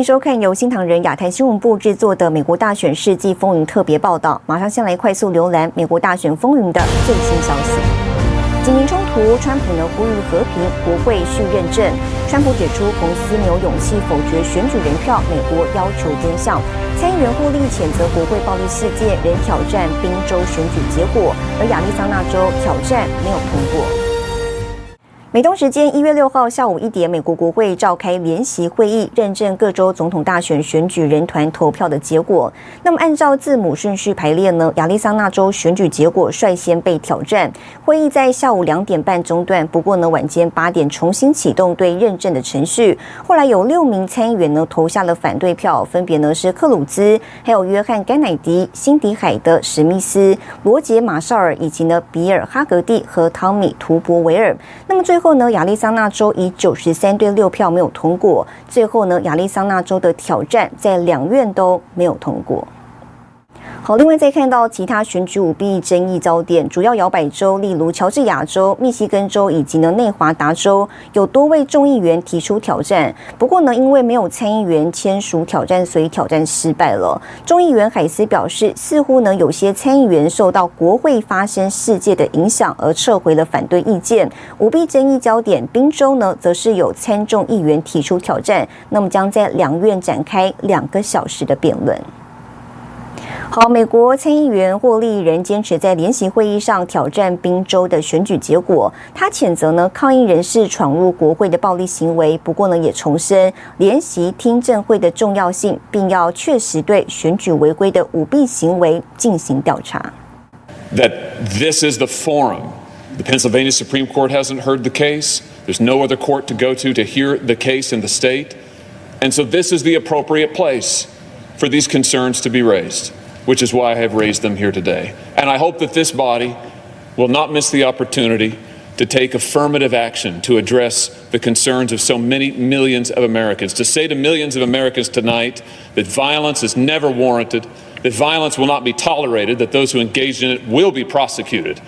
迎收看由新唐人亚太新闻部制作的《美国大选世纪风云》特别报道。马上先来快速浏览美国大选风云的最新消息。警民冲突，川普呢呼吁和平，国会续认证。川普指出，彭斯没有勇气否决选举人票，美国要求真相。参议员霍利谴责国会暴力事件，仍挑战宾州选举结果，而亚利桑那州挑战没有通过。美东时间一月六号下午一点，美国国会召开联席会议，认证各州总统大选选举人团投票的结果。那么，按照字母顺序排列呢，亚利桑那州选举结果率先被挑战。会议在下午两点半中断，不过呢，晚间八点重新启动对认证的程序。后来有六名参议员呢投下了反对票，分别呢是克鲁兹、还有约翰·甘乃迪、辛迪海德·史密斯、罗杰·马绍尔以及呢比尔·哈格蒂和汤米·图博维尔。那么最后呢，亚利桑那州以九十三对六票没有通过。最后呢，亚利桑那州的挑战在两院都没有通过。好，另外再看到其他选举舞弊争议焦点，主要摇摆州，例如乔治亚州、密西根州以及呢内华达州，有多位众议员提出挑战。不过呢，因为没有参议员签署挑战，所以挑战失败了。众议员海斯表示，似乎呢有些参议员受到国会发生事件的影响而撤回了反对意见。舞弊争议焦点，宾州呢则是有参众议员提出挑战，那么将在两院展开两个小时的辩论。好，美国参议员霍利仍坚持在联席会议上挑战宾州的选举结果。他谴责呢抗议人士闯入国会的暴力行为，不过呢也重申联席听证会的重要性，并要确实对选举违规的舞弊行为进行调查。That this is the forum. The Pennsylvania Supreme Court hasn't heard the case. There's no other court to go to to hear the case in the state. And so this is the appropriate place for these concerns to be raised. which is why I have raised them here today. And I hope that this body will not miss the opportunity to take affirmative action to address the concerns of so many millions of Americans. To say to millions of Americans tonight that violence is never warranted, that violence will not be tolerated, that those who engage in it will be prosecuted,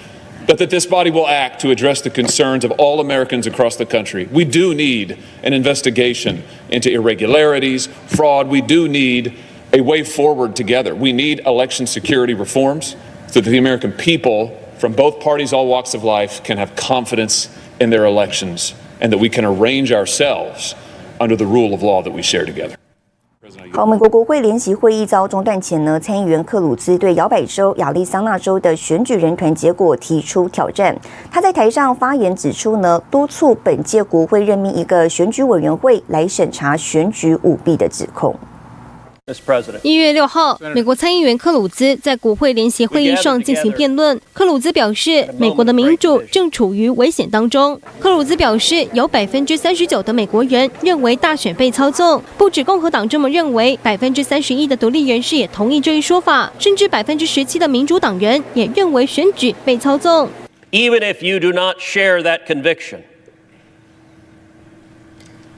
but that this body will act to address the concerns of all Americans across the country. We do need an investigation into irregularities, fraud. We do need a way forward together. We need election security reforms so that the American people from both parties, all walks of life, can have confidence in their elections and that we can arrange ourselves under the rule of law that we share together. 好，美国国会联席会议遭中断前呢，参议员克鲁兹对摇摆州亚利桑那州的选举人团结果提出挑战。他在台上发言指出呢，督促本届国会任命一个选举委员会来审查选举舞弊的指控。 一月六号，美国参议员克鲁兹在国会联席会议上进行辩论。克鲁兹表示，美国的民主正处于危险当中。克鲁兹表示，有百分之三十九的美国人认为大选被操纵，不止共和党这么认为，百分之三十一的独立人士也同意这一说法，甚至百分之十七的民主党人也认为选举被操纵。Even if you do not share that conviction.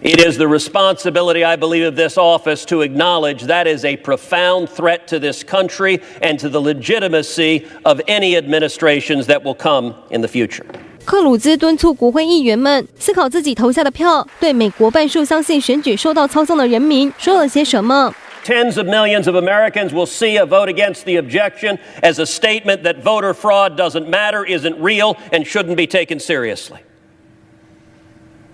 It is the responsibility, I believe, of this office to acknowledge that is a profound threat to this country and to the legitimacy of any administrations that will come in the future. 克鲁兹敦促国会议员们思考自己投下的票对美国半数相信选举受到操纵的人民说了些什么。Tens of millions of Americans will see a vote against the objection as a statement that voter fraud doesn't matter, isn't real, and shouldn't be taken seriously.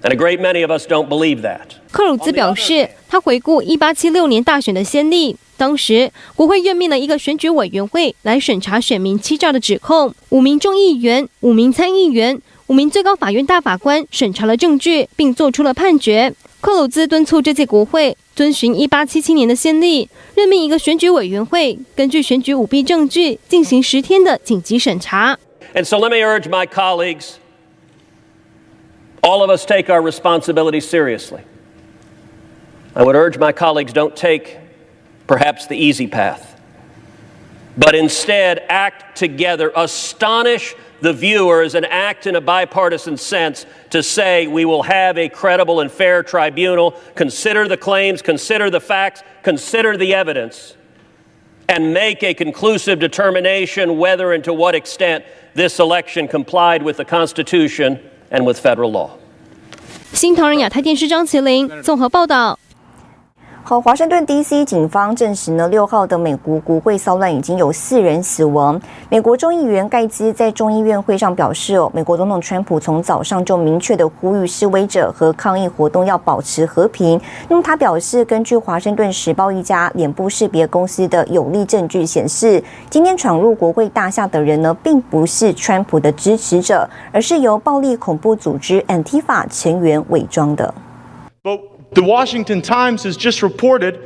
And a great many of us don't believe that. 克鲁兹表示，他回顾一八七六年大选的先例，当时国会任命了一个选举委员会来审查选民欺诈的指控，五名众议员、五名参议员、五名最高法院大法官审查了证据，并做出了判决。克鲁兹敦促这届国会遵循一八七七年的先例，任命一个选举委员会，根据选举舞弊证据进行十天的紧急审查。And so let me urge my colleagues. All of us take our responsibility seriously. I would urge my colleagues don't take perhaps the easy path, but instead act together, astonish the viewers, and act in a bipartisan sense to say we will have a credible and fair tribunal, consider the claims, consider the facts, consider the evidence, and make a conclusive determination whether and to what extent this election complied with the Constitution and with federal law. 新唐人亚太电视张麒麟综合报道。好，华盛顿 D.C. 警方证实呢，六号的美国国会骚乱已经有四人死亡。美国众议员盖兹在众议院会上表示，哦，美国总统川普从早上就明确的呼吁示威者和抗议活动要保持和平。那么他表示，根据华盛顿时报一家脸部识别公司的有力证据显示，今天闯入国会大厦的人呢，并不是川普的支持者，而是由暴力恐怖组织 Antifa 成员伪装的。The Washington Times has just reported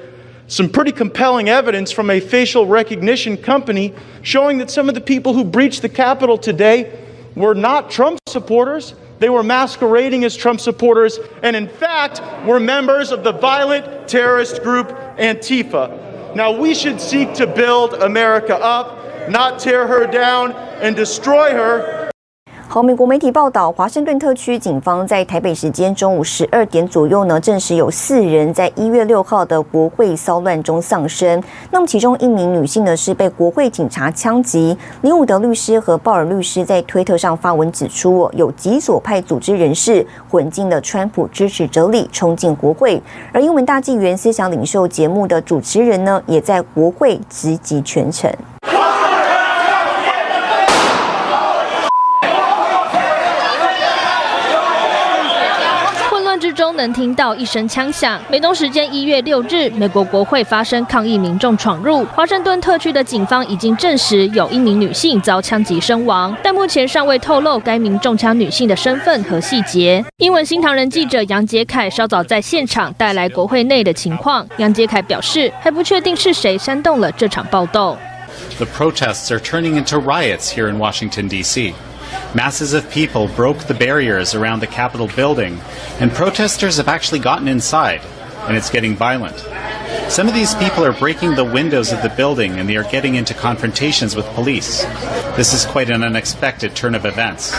some pretty compelling evidence from a facial recognition company showing that some of the people who breached the Capitol today were not Trump supporters. They were masquerading as Trump supporters and, in fact, were members of the violent terrorist group Antifa. Now, we should seek to build America up, not tear her down and destroy her. 好，美国媒体报道，华盛顿特区警方在台北时间中午十二点左右呢，证实有四人在一月六号的国会骚乱中丧生。那么，其中一名女性呢是被国会警察枪击。林伍德律师和鲍尔律师在推特上发文指出，有极左派组织人士混进了川普支持者里，冲进国会。而英文大纪元思想领袖节目的主持人呢，也在国会直击全程。中能听到一声枪响。美东时间一月六日，美国国会发生抗议民众闯入，华盛顿特区的警方已经证实有一名女性遭枪击身亡，但目前尚未透露该名中枪女性的身份和细节。英文新唐人记者杨杰凯稍早在现场带来国会内的情况。杨杰凯表示，还不确定是谁煽动了这场暴动。The protests are turning into riots here in Washington, D.C. Masses of people broke the barriers around the Capitol building, and protesters have actually gotten inside, and it's getting violent. Some of these people are breaking the windows of the building and they are getting into confrontations with police. This is quite an unexpected turn of events.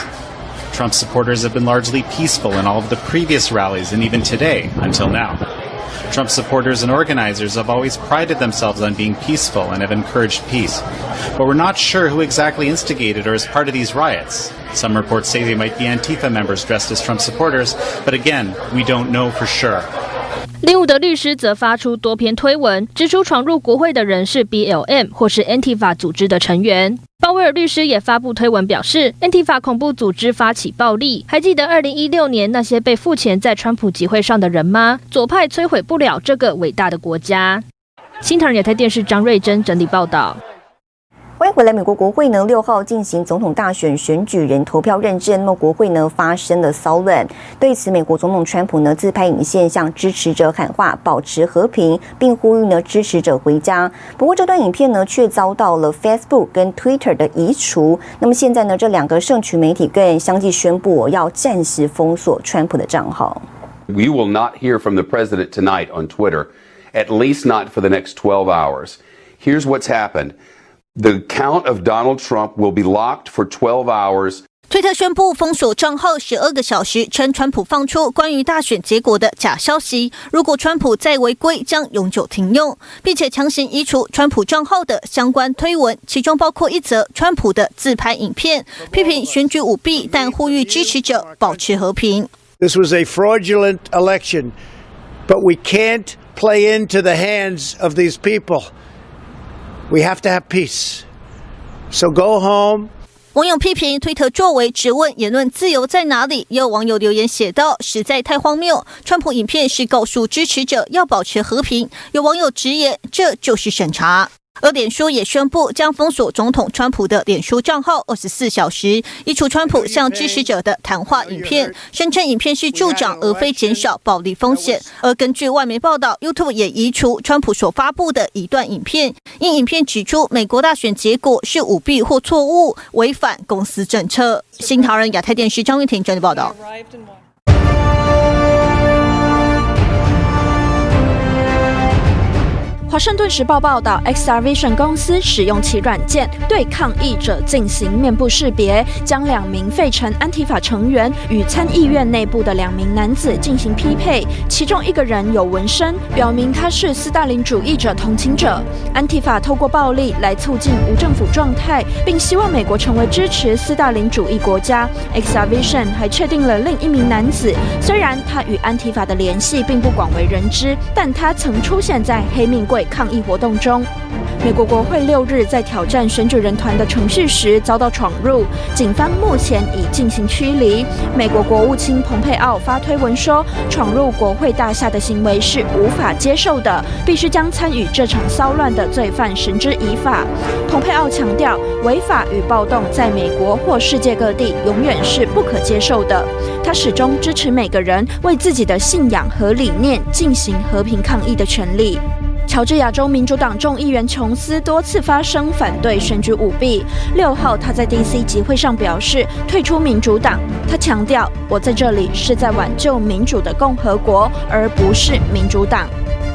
Trump supporters have been largely peaceful in all of the previous rallies and even today until now. Trump supporters and organizers have always prided themselves on being peaceful and have encouraged peace. But we're not sure who exactly instigated or is part of these riots. Some reports say they might be Antifa members dressed as Trump supporters, but again, we don't know for sure. 林伍的律师则发出多篇推文，指出闯入国会的人是 BLM 或是 Antifa 组织的成员。鲍威尔律师也发布推文表示，Antifa 恐怖组织发起暴力。还记得二零一六年那些被付钱在川普集会上的人吗？左派摧毁不了这个伟大的国家。新唐人亚太电视张瑞珍整理报道。欢迎回来。美国国会呢，六号进行总统大选选举人投票认证。那么国会呢发生了骚乱，对此美国总统川普呢自拍影线向支持者喊话，保持和平，并呼吁呢支持者回家。不过这段影片呢却遭到了 Facebook 跟 Twitter 的移除。那么现在呢这两个社群媒体更相继宣布要暂时封锁川普的账号。We will not hear from the president tonight on Twitter, at least not for the next 12 hours. Here's what's happened. The account of Donald Trump will be locked for 12 hours. 推特宣布封锁账号十二个小时，称川普放出关于大选结果的假消息。如果川普再违规，将永久停用，并且强行移除川普账号的相关推文，其中包括一则川普的自拍影片，批评选举舞弊，但呼吁支持者保持和平。This was a fraudulent election, but we can't play into the hands of these people. We have to have peace. So go home. 网友批评推特作为质问言论自由在哪里？也有网友留言写道：“实在太荒谬！川普影片是告诉支持者要保持和平。”有网友直言：“这就是审查。”而脸书也宣布将封锁总统川普的脸书账号二十四小时，移除川普向支持者的谈话影片，声称影片是助长而非减少暴力风险。而根据外媒报道，YouTube 也移除川普所发布的一段影片，因影片指出美国大选结果是舞弊或错误，违反公司政策。新唐人亚太电视张玉婷整理报道。华盛顿时报报道，XR Vision 公司使用其软件对抗议者进行面部识别，将两名费城安提法成员与参议院内部的两名男子进行匹配，其中一个人有纹身，表明他是斯大林主义者同情者。安提法透过暴力来促进无政府状态，并希望美国成为支持斯大林主义国家。XR Vision 还确定了另一名男子，虽然他与安提法的联系并不广为人知，但他曾出现在黑命贵抗议活动中，美国国会六日在挑战选举人团的程序时遭到闯入，警方目前已进行驱离。美国国务卿蓬佩奥发推文说，闯入国会大厦的行为是无法接受的，必须将参与这场骚乱的罪犯绳之以法。蓬佩奥强调，违法与暴动在美国或世界各地永远是不可接受的。他始终支持每个人为自己的信仰和理念进行和平抗议的权利。乔治亚州民主党众议员琼斯多次发声反对选举舞弊。六号，他在 DC 集会上表示退出民主党。他强调：“我在这里是在挽救民主的共和国，而不是民主党。”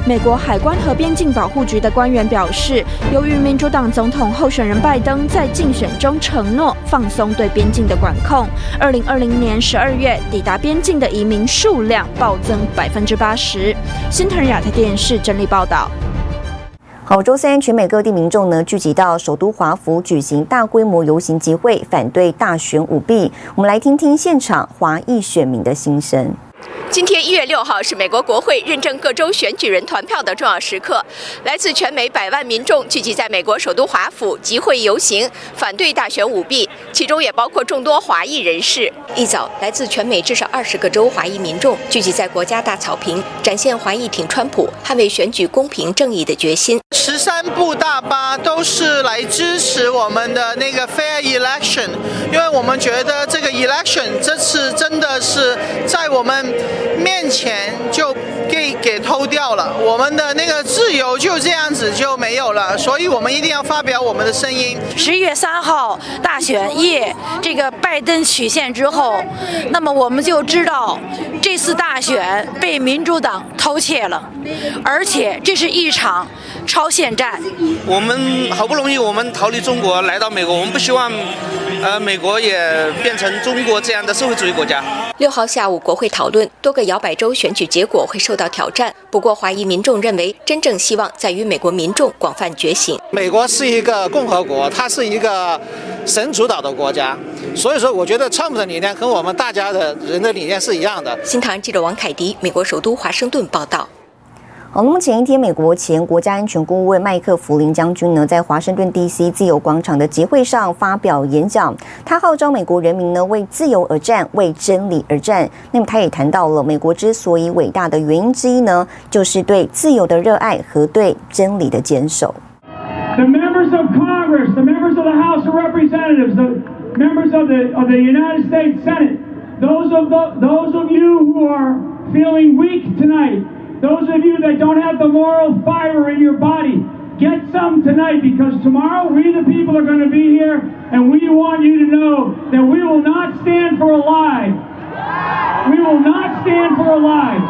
美国海关和边境保护局的官员表示，由于民主党总统候选人拜登在竞选中承诺放松对边境的管控，二零二零年十二月抵达边境的移民数量暴增百分之八十。新唐人亚太电视整理报道。好，周三，全美各地民众呢聚集到首都华府举行大规模游行集会，反对大选舞弊。我们来听听现场华裔选民的心声。今天一月六号是美国国会认证各州选举人团票的重要时刻，来自全美百万民众聚集在美国首都华府集会游行，反对大选舞弊，其中也包括众多华裔人士。一早，来自全美至少二十个州华裔民众聚集在国家大草坪，展现华裔挺川普、捍卫选举公平正义的决心。十三部大巴都是来支持我们的那个 fair election，因为我们觉得这个 election 这次真的是我们。面前就给给偷掉了，我们的那个自由就这样子就没有了，所以我们一定要发表我们的声音。十一月三号大选夜，这个拜登曲线之后，那么我们就知道这次大选被民主党偷窃了，而且这是一场超限战。我们好不容易我们逃离中国来到美国，我们不希望呃美国也变成中国这样的社会主义国家。六号下午国会讨论。多个摇摆州选举结果会受到挑战，不过华裔民众认为，真正希望在于美国民众广泛觉醒。美国是一个共和国，它是一个神主导的国家，所以说，我觉得川普的理念和我们大家的人的理念是一样的。新唐记者王凯迪，美国首都华盛顿报道。好，那么前一天，美国前国家安全顾问麦克弗林将军呢，在华盛顿 D.C. 自由广场的集会上发表演讲，他号召美国人民呢为自由而战，为真理而战。那么他也谈到了美国之所以伟大的原因之一呢，就是对自由的热爱和对真理的坚守。The members of Congress, the members of the House of Representatives, the members of the of the United States Senate, those of the those of you who are feeling weak tonight. Those of you that don't have the moral fiber in your body, get some tonight because tomorrow we the people are going to be here and we want you to know that we will not stand for a lie. We will not stand for a lie.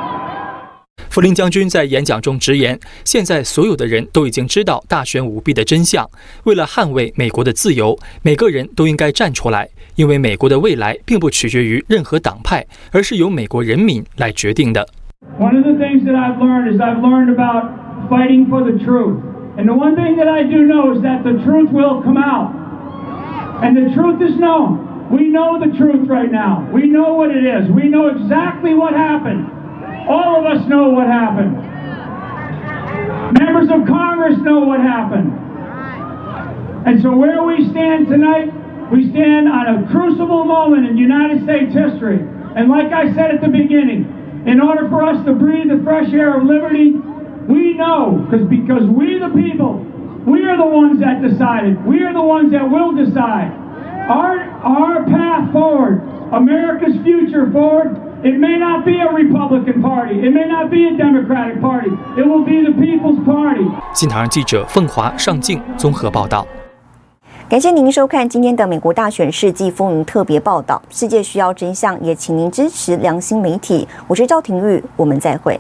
弗林将军在演讲中直言：“现在所有的人都已经知道大选舞弊的真相。为了捍卫美国的自由，每个人都应该站出来，因为美国的未来并不取决于任何党派，而是由美国人民来决定的。” One of the things that I've learned is I've learned about fighting for the truth. And the one thing that I do know is that the truth will come out. And the truth is known. We know the truth right now. We know what it is. We know exactly what happened. All of us know what happened. Members of Congress know what happened. And so where we stand tonight, we stand on a crucible moment in United States history. And like I said at the beginning, In order for us to breathe the fresh air of liberty, we know, because because we the people, we are the ones that decided. We are the ones that will decide. Our our path forward, America's future forward. It may not be a Republican Party. It may not be a Democratic Party. It will be the People's Party. 新唐人记者凤华上镜综合报道。 感谢您收看今天的美国大选世纪风云特别报道。世界需要真相，也请您支持良心媒体。我是赵廷玉，我们再会。